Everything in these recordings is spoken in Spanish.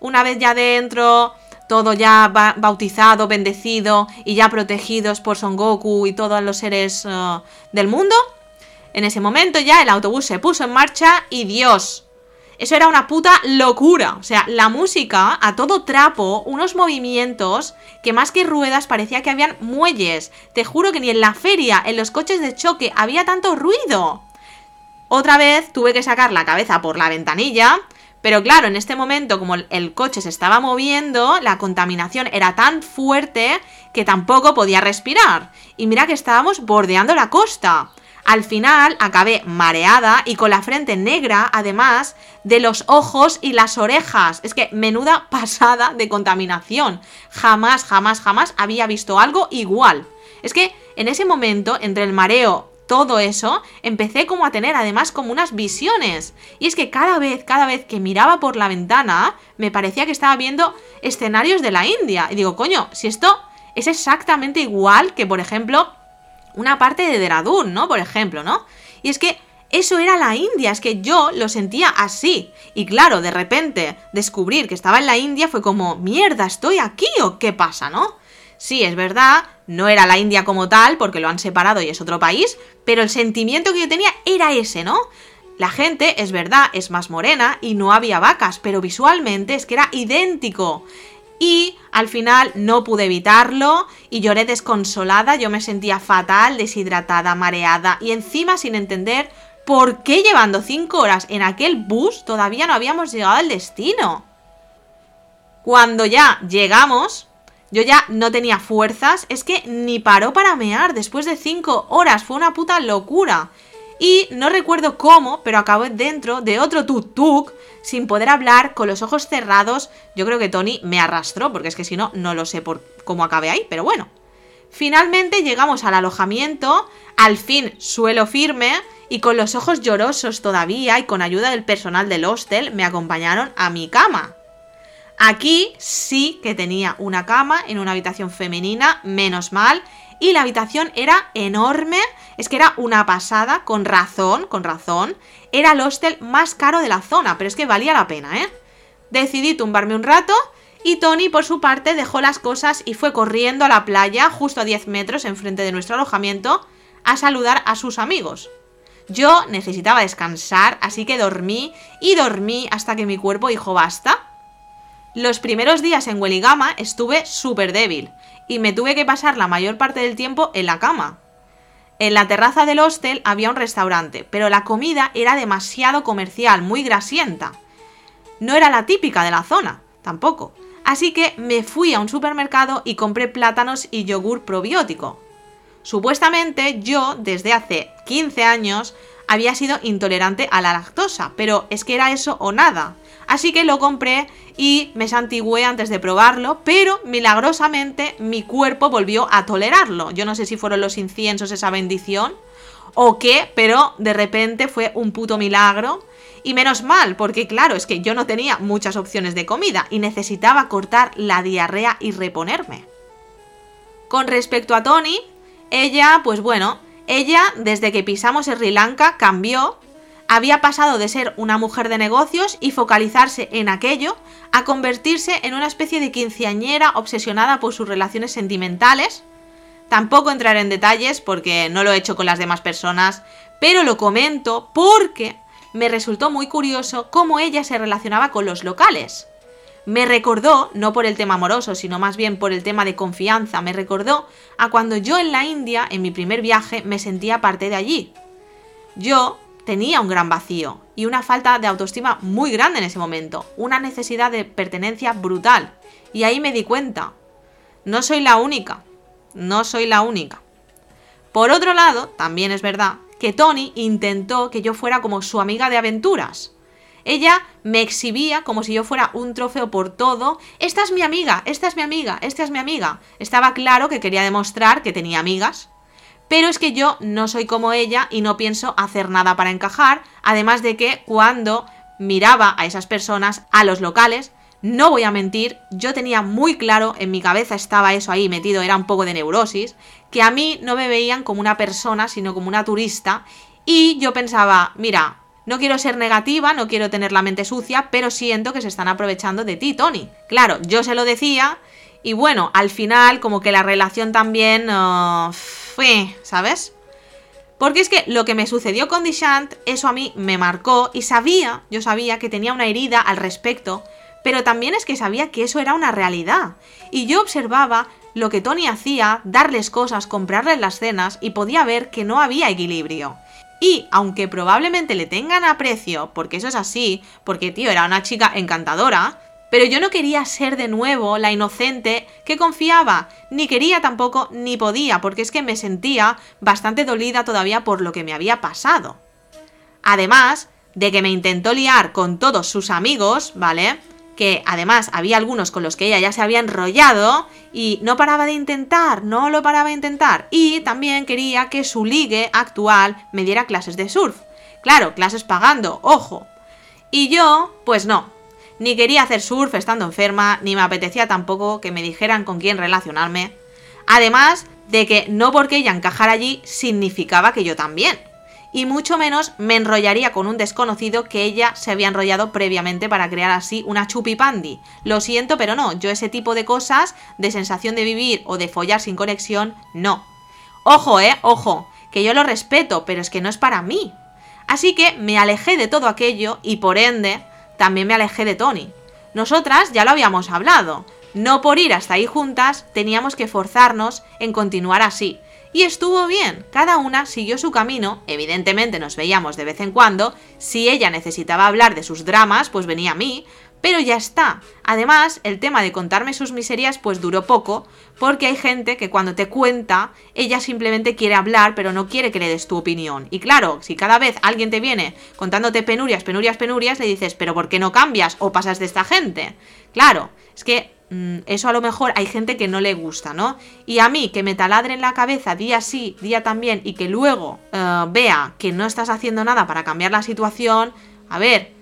una vez ya dentro, todo ya bautizado, bendecido y ya protegidos por Son Goku y todos los seres uh, del mundo, en ese momento ya el autobús se puso en marcha y Dios, eso era una puta locura. O sea, la música a todo trapo, unos movimientos que más que ruedas parecía que habían muelles. Te juro que ni en la feria, en los coches de choque, había tanto ruido. Otra vez tuve que sacar la cabeza por la ventanilla. Pero claro, en este momento, como el coche se estaba moviendo, la contaminación era tan fuerte que tampoco podía respirar. Y mira que estábamos bordeando la costa. Al final acabé mareada y con la frente negra, además de los ojos y las orejas. Es que menuda pasada de contaminación. Jamás, jamás, jamás había visto algo igual. Es que en ese momento, entre el mareo, todo eso, empecé como a tener además como unas visiones. Y es que cada vez, cada vez que miraba por la ventana, me parecía que estaba viendo escenarios de la India. Y digo, coño, si esto es exactamente igual que, por ejemplo, una parte de Deradun, ¿no? Por ejemplo, ¿no? Y es que eso era la India, es que yo lo sentía así. Y claro, de repente descubrir que estaba en la India fue como, mierda, ¿estoy aquí o qué pasa, no? Sí, es verdad, no era la India como tal, porque lo han separado y es otro país, pero el sentimiento que yo tenía era ese, ¿no? La gente, es verdad, es más morena y no había vacas, pero visualmente es que era idéntico y al final no pude evitarlo y lloré desconsolada, yo me sentía fatal, deshidratada, mareada y encima sin entender por qué llevando 5 horas en aquel bus todavía no habíamos llegado al destino. Cuando ya llegamos, yo ya no tenía fuerzas, es que ni paró para mear después de 5 horas, fue una puta locura. Y no recuerdo cómo, pero acabé dentro de otro tuk-tuk, sin poder hablar, con los ojos cerrados. Yo creo que Tony me arrastró, porque es que si no, no lo sé por cómo acabé ahí, pero bueno. Finalmente llegamos al alojamiento, al fin suelo firme, y con los ojos llorosos todavía y con ayuda del personal del hostel me acompañaron a mi cama. Aquí sí que tenía una cama en una habitación femenina, menos mal, y la habitación era enorme, es que era una pasada, con razón, con razón. Era el hostel más caro de la zona, pero es que valía la pena, ¿eh? Decidí tumbarme un rato y Tony, por su parte, dejó las cosas y fue corriendo a la playa, justo a 10 metros enfrente de nuestro alojamiento, a saludar a sus amigos. Yo necesitaba descansar, así que dormí y dormí hasta que mi cuerpo dijo basta. Los primeros días en Weligama estuve súper débil y me tuve que pasar la mayor parte del tiempo en la cama. En la terraza del hostel había un restaurante, pero la comida era demasiado comercial, muy grasienta. No era la típica de la zona, tampoco. Así que me fui a un supermercado y compré plátanos y yogur probiótico. Supuestamente yo, desde hace 15 años, había sido intolerante a la lactosa, pero es que era eso o nada. Así que lo compré y me santigué antes de probarlo, pero milagrosamente mi cuerpo volvió a tolerarlo. Yo no sé si fueron los inciensos esa bendición o qué, pero de repente fue un puto milagro. Y menos mal, porque claro, es que yo no tenía muchas opciones de comida y necesitaba cortar la diarrea y reponerme. Con respecto a Tony, ella, pues bueno, ella desde que pisamos Sri Lanka cambió había pasado de ser una mujer de negocios y focalizarse en aquello a convertirse en una especie de quinceañera obsesionada por sus relaciones sentimentales. Tampoco entraré en detalles porque no lo he hecho con las demás personas, pero lo comento porque me resultó muy curioso cómo ella se relacionaba con los locales. Me recordó, no por el tema amoroso, sino más bien por el tema de confianza, me recordó a cuando yo en la India, en mi primer viaje, me sentía parte de allí. Yo tenía un gran vacío y una falta de autoestima muy grande en ese momento, una necesidad de pertenencia brutal. Y ahí me di cuenta, no soy la única, no soy la única. Por otro lado, también es verdad que Tony intentó que yo fuera como su amiga de aventuras. Ella me exhibía como si yo fuera un trofeo por todo. Esta es mi amiga, esta es mi amiga, esta es mi amiga. Estaba claro que quería demostrar que tenía amigas, pero es que yo no soy como ella y no pienso hacer nada para encajar, además de que cuando miraba a esas personas, a los locales, no voy a mentir, yo tenía muy claro, en mi cabeza estaba eso ahí metido, era un poco de neurosis, que a mí no me veían como una persona, sino como una turista, y yo pensaba, mira, No quiero ser negativa, no quiero tener la mente sucia, pero siento que se están aprovechando de ti, Tony. Claro, yo se lo decía y bueno, al final como que la relación también... Uh, ¿sabes? Porque es que lo que me sucedió con Dishant, eso a mí me marcó y sabía, yo sabía que tenía una herida al respecto, pero también es que sabía que eso era una realidad. Y yo observaba lo que Tony hacía, darles cosas, comprarles las cenas y podía ver que no había equilibrio. Y aunque probablemente le tengan aprecio, porque eso es así, porque tío era una chica encantadora, pero yo no quería ser de nuevo la inocente que confiaba, ni quería tampoco, ni podía, porque es que me sentía bastante dolida todavía por lo que me había pasado. Además de que me intentó liar con todos sus amigos, ¿vale? Que además había algunos con los que ella ya se había enrollado y no paraba de intentar, no lo paraba de intentar. Y también quería que su ligue actual me diera clases de surf. Claro, clases pagando, ojo. Y yo, pues no, ni quería hacer surf estando enferma, ni me apetecía tampoco que me dijeran con quién relacionarme. Además de que no porque ella encajara allí significaba que yo también. Y mucho menos me enrollaría con un desconocido que ella se había enrollado previamente para crear así una chupipandi. Lo siento, pero no, yo ese tipo de cosas, de sensación de vivir o de follar sin conexión, no. Ojo, eh, ojo, que yo lo respeto, pero es que no es para mí. Así que me alejé de todo aquello y por ende también me alejé de Tony. Nosotras ya lo habíamos hablado. No por ir hasta ahí juntas teníamos que forzarnos en continuar así. Y estuvo bien, cada una siguió su camino, evidentemente nos veíamos de vez en cuando, si ella necesitaba hablar de sus dramas, pues venía a mí, pero ya está. Además, el tema de contarme sus miserias pues duró poco, porque hay gente que cuando te cuenta, ella simplemente quiere hablar, pero no quiere que le des tu opinión. Y claro, si cada vez alguien te viene contándote penurias, penurias, penurias, le dices, pero ¿por qué no cambias o pasas de esta gente? Claro, es que mm, eso a lo mejor hay gente que no le gusta, ¿no? Y a mí, que me taladre en la cabeza día sí, día también, y que luego eh, vea que no estás haciendo nada para cambiar la situación, a ver,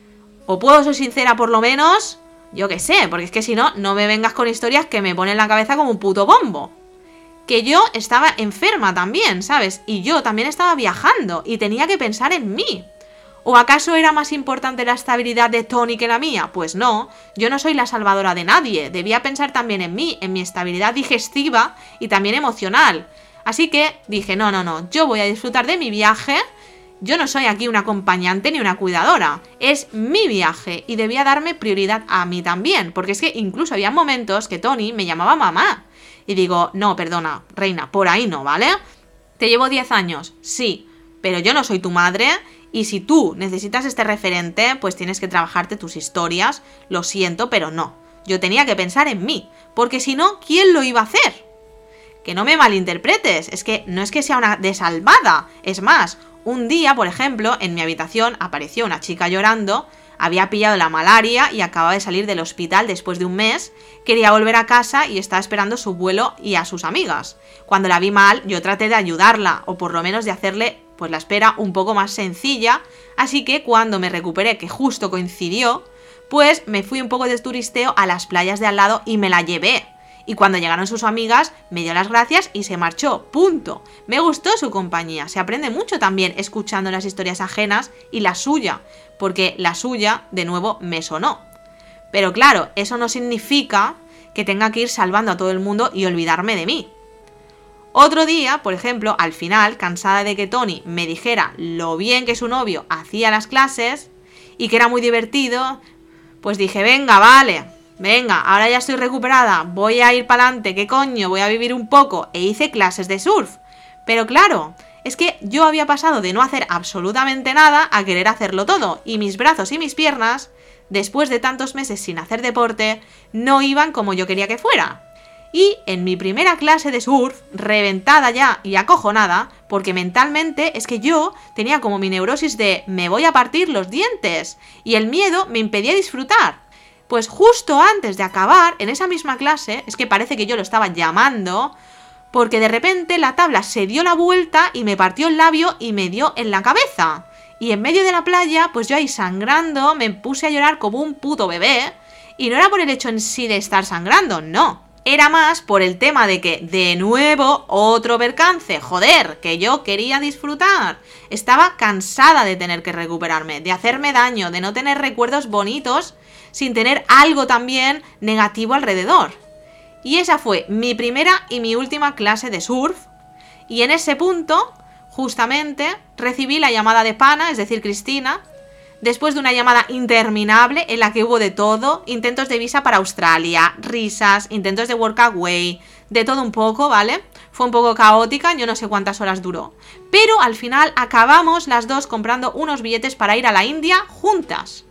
o puedo ser sincera por lo menos, yo qué sé, porque es que si no, no me vengas con historias que me ponen la cabeza como un puto bombo. Que yo estaba enferma también, ¿sabes? Y yo también estaba viajando y tenía que pensar en mí. ¿O acaso era más importante la estabilidad de Tony que la mía? Pues no, yo no soy la salvadora de nadie, debía pensar también en mí, en mi estabilidad digestiva y también emocional. Así que dije, no, no, no, yo voy a disfrutar de mi viaje yo no soy aquí una acompañante ni una cuidadora, es mi viaje y debía darme prioridad a mí también, porque es que incluso había momentos que Tony me llamaba mamá. Y digo, no, perdona, reina, por ahí no, ¿vale? Te llevo 10 años, sí, pero yo no soy tu madre y si tú necesitas este referente, pues tienes que trabajarte tus historias, lo siento, pero no. Yo tenía que pensar en mí, porque si no, ¿quién lo iba a hacer? Que no me malinterpretes, es que no es que sea una desalmada, es más, un día, por ejemplo, en mi habitación apareció una chica llorando, había pillado la malaria y acababa de salir del hospital después de un mes, quería volver a casa y estaba esperando su vuelo y a sus amigas. Cuando la vi mal, yo traté de ayudarla, o por lo menos de hacerle pues la espera un poco más sencilla, así que cuando me recuperé, que justo coincidió, pues me fui un poco de turisteo a las playas de al lado y me la llevé. Y cuando llegaron sus amigas, me dio las gracias y se marchó. Punto. Me gustó su compañía. Se aprende mucho también escuchando las historias ajenas y la suya, porque la suya, de nuevo, me sonó. Pero claro, eso no significa que tenga que ir salvando a todo el mundo y olvidarme de mí. Otro día, por ejemplo, al final, cansada de que Tony me dijera lo bien que su novio hacía las clases y que era muy divertido, pues dije, venga, vale, Venga, ahora ya estoy recuperada, voy a ir para adelante, ¿qué coño? Voy a vivir un poco. E hice clases de surf. Pero claro, es que yo había pasado de no hacer absolutamente nada a querer hacerlo todo, y mis brazos y mis piernas, después de tantos meses sin hacer deporte, no iban como yo quería que fuera. Y en mi primera clase de surf, reventada ya y acojonada, porque mentalmente es que yo tenía como mi neurosis de me voy a partir los dientes, y el miedo me impedía disfrutar. Pues justo antes de acabar, en esa misma clase, es que parece que yo lo estaba llamando, porque de repente la tabla se dio la vuelta y me partió el labio y me dio en la cabeza. Y en medio de la playa, pues yo ahí sangrando, me puse a llorar como un puto bebé. Y no era por el hecho en sí de estar sangrando, no. Era más por el tema de que, de nuevo, otro percance. Joder, que yo quería disfrutar. Estaba cansada de tener que recuperarme, de hacerme daño, de no tener recuerdos bonitos sin tener algo también negativo alrededor. Y esa fue mi primera y mi última clase de surf. Y en ese punto, justamente, recibí la llamada de Pana, es decir, Cristina, después de una llamada interminable en la que hubo de todo, intentos de visa para Australia, risas, intentos de workaway, de todo un poco, ¿vale? Fue un poco caótica, yo no sé cuántas horas duró. Pero al final acabamos las dos comprando unos billetes para ir a la India juntas.